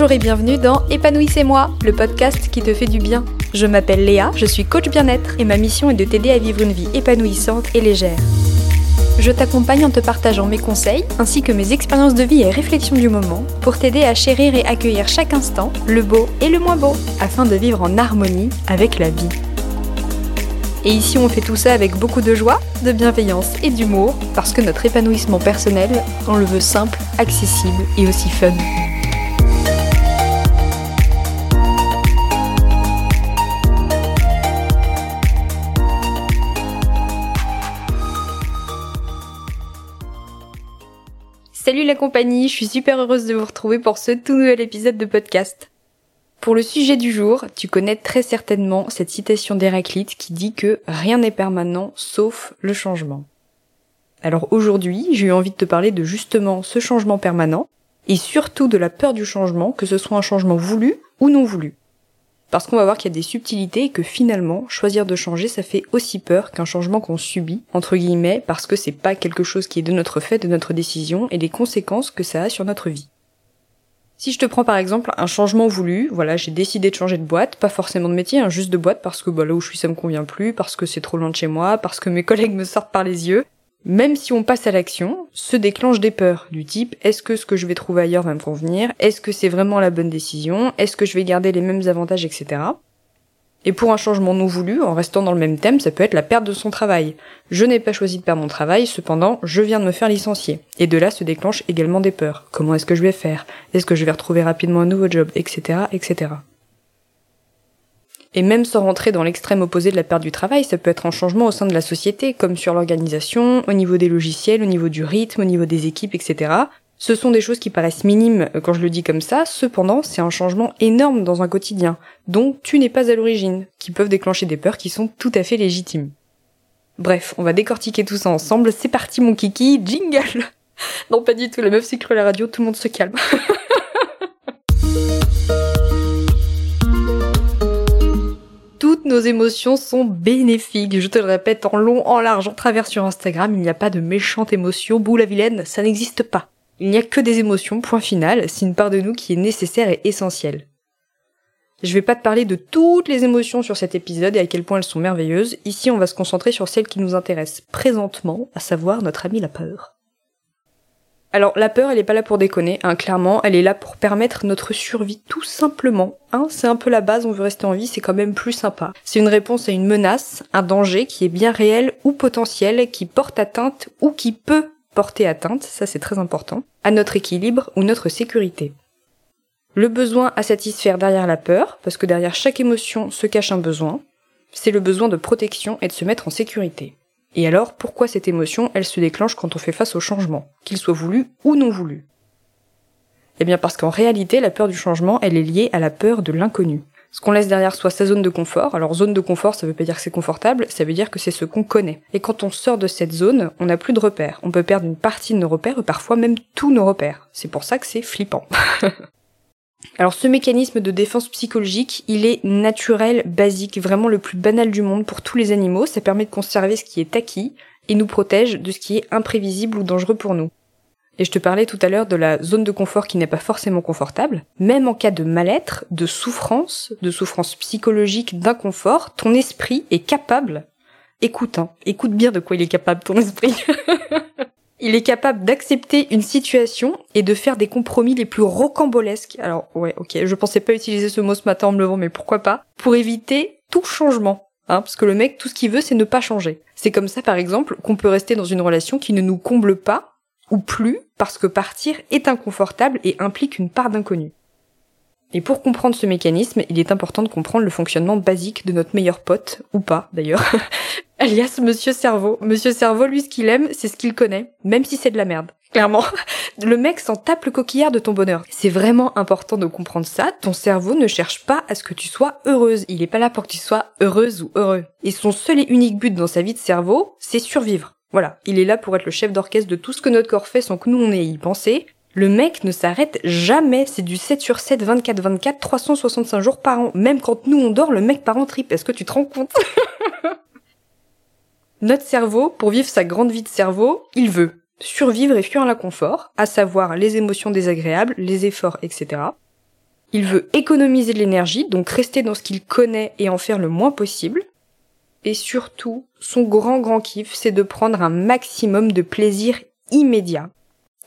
Bonjour et bienvenue dans Épanouissez-moi, le podcast qui te fait du bien. Je m'appelle Léa, je suis coach bien-être et ma mission est de t'aider à vivre une vie épanouissante et légère. Je t'accompagne en te partageant mes conseils ainsi que mes expériences de vie et réflexions du moment pour t'aider à chérir et accueillir chaque instant, le beau et le moins beau, afin de vivre en harmonie avec la vie. Et ici on fait tout ça avec beaucoup de joie, de bienveillance et d'humour, parce que notre épanouissement personnel, on le veut simple, accessible et aussi fun. Salut la compagnie, je suis super heureuse de vous retrouver pour ce tout nouvel épisode de podcast. Pour le sujet du jour, tu connais très certainement cette citation d'Héraclite qui dit que rien n'est permanent sauf le changement. Alors aujourd'hui, j'ai eu envie de te parler de justement ce changement permanent et surtout de la peur du changement, que ce soit un changement voulu ou non voulu. Parce qu'on va voir qu'il y a des subtilités et que finalement, choisir de changer, ça fait aussi peur qu'un changement qu'on subit, entre guillemets, parce que c'est pas quelque chose qui est de notre fait, de notre décision, et les conséquences que ça a sur notre vie. Si je te prends par exemple un changement voulu, voilà, j'ai décidé de changer de boîte, pas forcément de métier, hein, juste de boîte parce que bah, là où je suis ça me convient plus, parce que c'est trop loin de chez moi, parce que mes collègues me sortent par les yeux, même si on passe à l'action, se déclenchent des peurs du type est-ce que ce que je vais trouver ailleurs va me convenir? Est-ce que c'est vraiment la bonne décision? Est-ce que je vais garder les mêmes avantages, etc. Et pour un changement non voulu, en restant dans le même thème, ça peut être la perte de son travail. Je n'ai pas choisi de perdre mon travail, cependant, je viens de me faire licencier. Et de là se déclenchent également des peurs. Comment est-ce que je vais faire? Est-ce que je vais retrouver rapidement un nouveau job? Etc. etc. Et même sans rentrer dans l'extrême opposé de la perte du travail, ça peut être un changement au sein de la société, comme sur l'organisation, au niveau des logiciels, au niveau du rythme, au niveau des équipes, etc. Ce sont des choses qui paraissent minimes quand je le dis comme ça, cependant c'est un changement énorme dans un quotidien, dont tu n'es pas à l'origine, qui peuvent déclencher des peurs qui sont tout à fait légitimes. Bref, on va décortiquer tout ça ensemble, c'est parti mon kiki, jingle Non pas du tout, la meuf s'est la radio, tout le monde se calme. toutes nos émotions sont bénéfiques. Je te le répète en long, en large, en travers sur Instagram, il n'y a pas de méchante émotion. Bouh la vilaine, ça n'existe pas. Il n'y a que des émotions, point final, c'est une part de nous qui est nécessaire et essentielle. Je vais pas te parler de toutes les émotions sur cet épisode et à quel point elles sont merveilleuses. Ici, on va se concentrer sur celles qui nous intéressent présentement, à savoir notre ami la peur. Alors la peur, elle est pas là pour déconner, hein, clairement, elle est là pour permettre notre survie tout simplement. Hein, c'est un peu la base, on veut rester en vie, c'est quand même plus sympa. C'est une réponse à une menace, un danger qui est bien réel ou potentiel, qui porte atteinte ou qui peut porter atteinte, ça c'est très important, à notre équilibre ou notre sécurité. Le besoin à satisfaire derrière la peur, parce que derrière chaque émotion se cache un besoin, c'est le besoin de protection et de se mettre en sécurité. Et alors, pourquoi cette émotion, elle se déclenche quand on fait face au changement, qu'il soit voulu ou non voulu? Eh bien parce qu'en réalité, la peur du changement, elle est liée à la peur de l'inconnu. Ce qu'on laisse derrière soi, sa zone de confort. Alors zone de confort, ça veut pas dire que c'est confortable, ça veut dire que c'est ce qu'on connaît. Et quand on sort de cette zone, on n'a plus de repères. On peut perdre une partie de nos repères, ou parfois même tous nos repères. C'est pour ça que c'est flippant. Alors ce mécanisme de défense psychologique, il est naturel, basique, vraiment le plus banal du monde pour tous les animaux. Ça permet de conserver ce qui est acquis et nous protège de ce qui est imprévisible ou dangereux pour nous. Et je te parlais tout à l'heure de la zone de confort qui n'est pas forcément confortable. Même en cas de mal-être, de souffrance, de souffrance psychologique, d'inconfort, ton esprit est capable, écoute, hein, écoute bien de quoi il est capable ton esprit, Il est capable d'accepter une situation et de faire des compromis les plus rocambolesques. Alors ouais, ok, je pensais pas utiliser ce mot ce matin en me levant, mais pourquoi pas? Pour éviter tout changement. Hein, parce que le mec, tout ce qu'il veut, c'est ne pas changer. C'est comme ça, par exemple, qu'on peut rester dans une relation qui ne nous comble pas ou plus, parce que partir est inconfortable et implique une part d'inconnu. Et pour comprendre ce mécanisme, il est important de comprendre le fonctionnement basique de notre meilleur pote, ou pas d'ailleurs, alias Monsieur Cerveau. Monsieur Cerveau, lui, ce qu'il aime, c'est ce qu'il connaît, même si c'est de la merde. Clairement. Le mec s'en tape le coquillard de ton bonheur. C'est vraiment important de comprendre ça. Ton cerveau ne cherche pas à ce que tu sois heureuse. Il est pas là pour que tu sois heureuse ou heureux. Et son seul et unique but dans sa vie de cerveau, c'est survivre. Voilà. Il est là pour être le chef d'orchestre de tout ce que notre corps fait sans que nous on ait y pensé. Le mec ne s'arrête jamais, c'est du 7 sur 7, 24-24, 365 jours par an. Même quand nous on dort, le mec part en trip. Est-ce que tu te rends compte? Notre cerveau, pour vivre sa grande vie de cerveau, il veut survivre et fuir l'inconfort, à savoir les émotions désagréables, les efforts, etc. Il veut économiser de l'énergie, donc rester dans ce qu'il connaît et en faire le moins possible. Et surtout, son grand grand kiff, c'est de prendre un maximum de plaisir immédiat.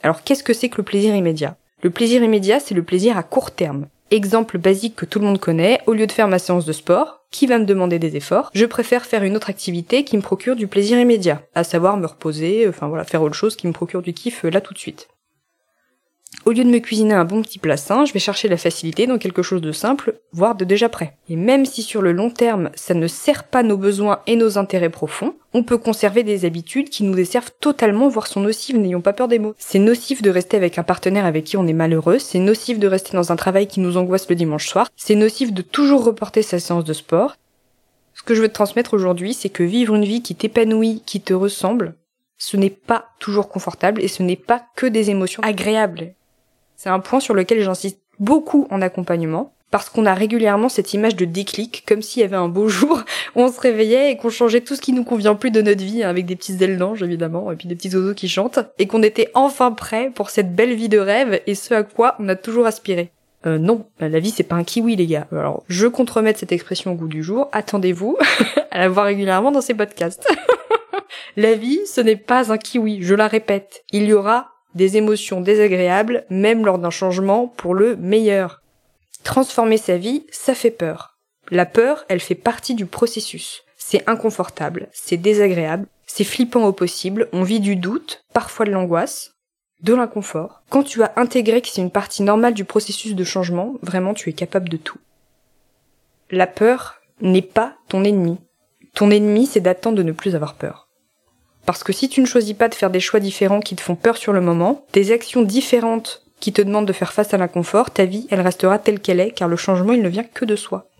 Alors qu'est-ce que c'est que le plaisir immédiat? Le plaisir immédiat, c'est le plaisir à court terme. Exemple basique que tout le monde connaît, au lieu de faire ma séance de sport, qui va me demander des efforts, je préfère faire une autre activité qui me procure du plaisir immédiat, à savoir me reposer, enfin voilà, faire autre chose qui me procure du kiff euh, là tout de suite. Au lieu de me cuisiner un bon petit plat sain, je vais chercher la facilité dans quelque chose de simple, voire de déjà prêt. Et même si sur le long terme, ça ne sert pas nos besoins et nos intérêts profonds, on peut conserver des habitudes qui nous desservent totalement, voire sont nocives, n'ayons pas peur des mots. C'est nocif de rester avec un partenaire avec qui on est malheureux, c'est nocif de rester dans un travail qui nous angoisse le dimanche soir, c'est nocif de toujours reporter sa séance de sport. Ce que je veux te transmettre aujourd'hui, c'est que vivre une vie qui t'épanouit, qui te ressemble, ce n'est pas toujours confortable et ce n'est pas que des émotions agréables. C'est un point sur lequel j'insiste beaucoup en accompagnement, parce qu'on a régulièrement cette image de déclic, comme s'il y avait un beau jour où on se réveillait et qu'on changeait tout ce qui nous convient plus de notre vie, hein, avec des petites ailes d'ange évidemment, et puis des petits oiseaux qui chantent, et qu'on était enfin prêt pour cette belle vie de rêve et ce à quoi on a toujours aspiré. Euh, non, la vie c'est pas un kiwi les gars. Alors je compte remettre cette expression au goût du jour, attendez-vous à la voir régulièrement dans ces podcasts. la vie ce n'est pas un kiwi, je la répète. Il y aura des émotions désagréables, même lors d'un changement pour le meilleur. Transformer sa vie, ça fait peur. La peur, elle fait partie du processus. C'est inconfortable, c'est désagréable, c'est flippant au possible, on vit du doute, parfois de l'angoisse, de l'inconfort. Quand tu as intégré que c'est une partie normale du processus de changement, vraiment tu es capable de tout. La peur n'est pas ton ennemi. Ton ennemi, c'est d'attendre de ne plus avoir peur. Parce que si tu ne choisis pas de faire des choix différents qui te font peur sur le moment, des actions différentes qui te demandent de faire face à l'inconfort, ta vie, elle restera telle qu'elle est, car le changement, il ne vient que de soi.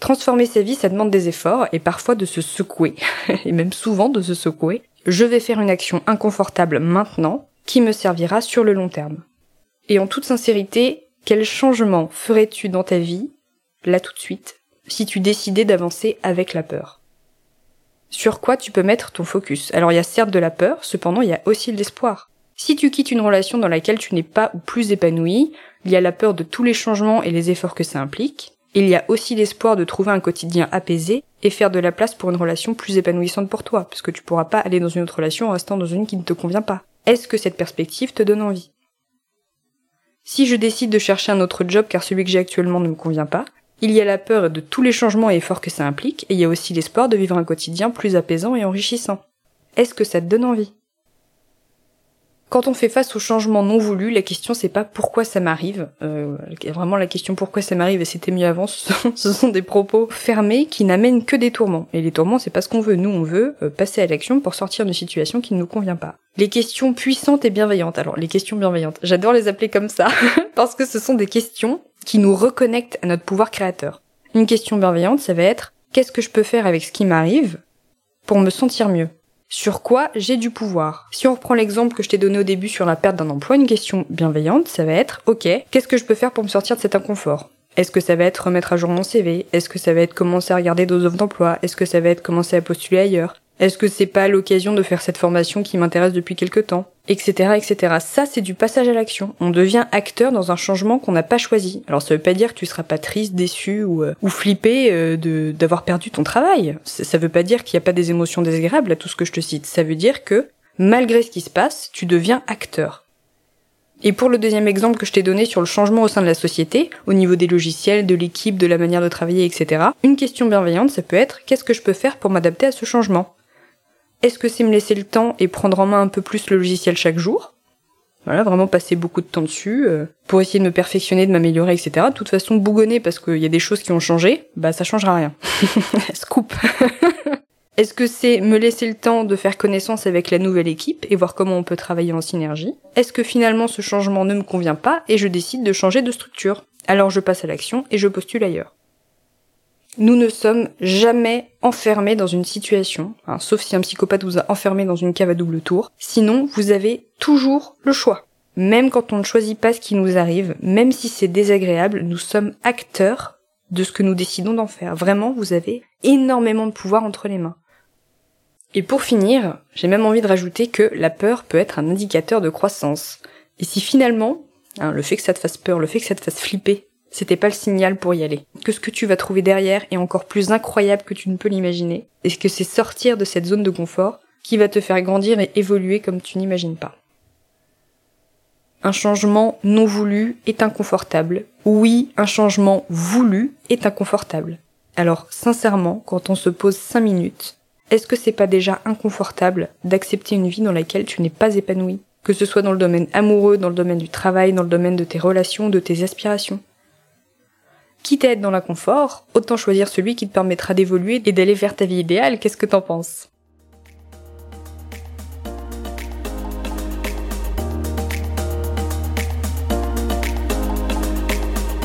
Transformer sa vie, ça demande des efforts, et parfois de se secouer, et même souvent de se secouer. Je vais faire une action inconfortable maintenant, qui me servira sur le long terme. Et en toute sincérité, quel changement ferais-tu dans ta vie, là tout de suite, si tu décidais d'avancer avec la peur? Sur quoi tu peux mettre ton focus. Alors il y a certes de la peur, cependant il y a aussi de l'espoir. Si tu quittes une relation dans laquelle tu n'es pas ou plus épanoui, il y a la peur de tous les changements et les efforts que ça implique. Il y a aussi l'espoir de trouver un quotidien apaisé et faire de la place pour une relation plus épanouissante pour toi, parce que tu pourras pas aller dans une autre relation en restant dans une qui ne te convient pas. Est-ce que cette perspective te donne envie? Si je décide de chercher un autre job car celui que j'ai actuellement ne me convient pas, il y a la peur de tous les changements et efforts que ça implique, et il y a aussi l'espoir de vivre un quotidien plus apaisant et enrichissant. Est-ce que ça te donne envie? Quand on fait face aux changements non voulus, la question c'est pas pourquoi ça m'arrive. Euh, vraiment la question pourquoi ça m'arrive et c'était mieux avant, ce sont, des propos fermés qui n'amènent que des tourments. Et les tourments c'est pas ce qu'on veut. Nous on veut euh, passer à l'action pour sortir d'une situation qui ne nous convient pas. Les questions puissantes et bienveillantes. Alors les questions bienveillantes, j'adore les appeler comme ça parce que ce sont des questions qui nous reconnectent à notre pouvoir créateur. Une question bienveillante, ça va être qu'est-ce que je peux faire avec ce qui m'arrive pour me sentir mieux? Sur quoi j'ai du pouvoir? Si on reprend l'exemple que je t'ai donné au début sur la perte d'un emploi, une question bienveillante, ça va être OK, qu'est-ce que je peux faire pour me sortir de cet inconfort? Est-ce que ça va être remettre à jour mon CV Est-ce que ça va être commencer à regarder d'autres offres d'emploi? Est-ce que ça va être commencer à postuler ailleurs? Est-ce que c'est pas l'occasion de faire cette formation qui m'intéresse depuis quelque temps? Etc, etc. Ça, c'est du passage à l'action. On devient acteur dans un changement qu'on n'a pas choisi. Alors, ça veut pas dire que tu seras pas triste, déçu ou, euh, ou flippé euh, de d'avoir perdu ton travail. Ça, ça veut pas dire qu'il n'y a pas des émotions désagréables à tout ce que je te cite. Ça veut dire que, malgré ce qui se passe, tu deviens acteur. Et pour le deuxième exemple que je t'ai donné sur le changement au sein de la société, au niveau des logiciels, de l'équipe, de la manière de travailler, etc., une question bienveillante, ça peut être qu'est-ce que je peux faire pour m'adapter à ce changement? Est-ce que c'est me laisser le temps et prendre en main un peu plus le logiciel chaque jour? Voilà, vraiment passer beaucoup de temps dessus euh, pour essayer de me perfectionner, de m'améliorer, etc. De toute façon, bougonner parce qu'il y a des choses qui ont changé, bah ça changera rien. Scoop. Est-ce que c'est me laisser le temps de faire connaissance avec la nouvelle équipe et voir comment on peut travailler en synergie? Est-ce que finalement ce changement ne me convient pas et je décide de changer de structure? Alors je passe à l'action et je postule ailleurs. Nous ne sommes jamais enfermés dans une situation, hein, sauf si un psychopathe vous a enfermé dans une cave à double tour. Sinon, vous avez toujours le choix. Même quand on ne choisit pas ce qui nous arrive, même si c'est désagréable, nous sommes acteurs de ce que nous décidons d'en faire. Vraiment, vous avez énormément de pouvoir entre les mains. Et pour finir, j'ai même envie de rajouter que la peur peut être un indicateur de croissance. Et si finalement, Hein, le fait que ça te fasse peur, le fait que ça te fasse flipper, c'était pas le signal pour y aller. Que ce que tu vas trouver derrière est encore plus incroyable que tu ne peux l'imaginer, et que c'est sortir de cette zone de confort qui va te faire grandir et évoluer comme tu n'imagines pas. Un changement non voulu est inconfortable. Oui, un changement voulu est inconfortable. Alors, sincèrement, quand on se pose 5 minutes, est-ce que c'est pas déjà inconfortable d'accepter une vie dans laquelle tu n'es pas épanoui? Que ce soit dans le domaine amoureux, dans le domaine du travail, dans le domaine de tes relations, de tes aspirations. Quitte à être dans l'inconfort, autant choisir celui qui te permettra d'évoluer et d'aller vers ta vie idéale, qu'est-ce que t'en penses?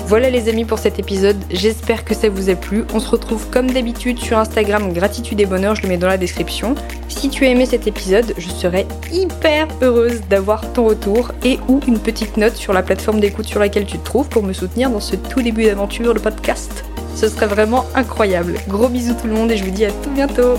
Voilà les amis pour cet épisode, j'espère que ça vous a plu. On se retrouve comme d'habitude sur Instagram Gratitude et Bonheur, je le mets dans la description. Si tu as aimé cet épisode, je serais hyper heureuse d'avoir ton retour et ou une petite note sur la plateforme d'écoute sur laquelle tu te trouves pour me soutenir dans ce tout début d'aventure, le podcast. Ce serait vraiment incroyable. Gros bisous tout le monde et je vous dis à tout bientôt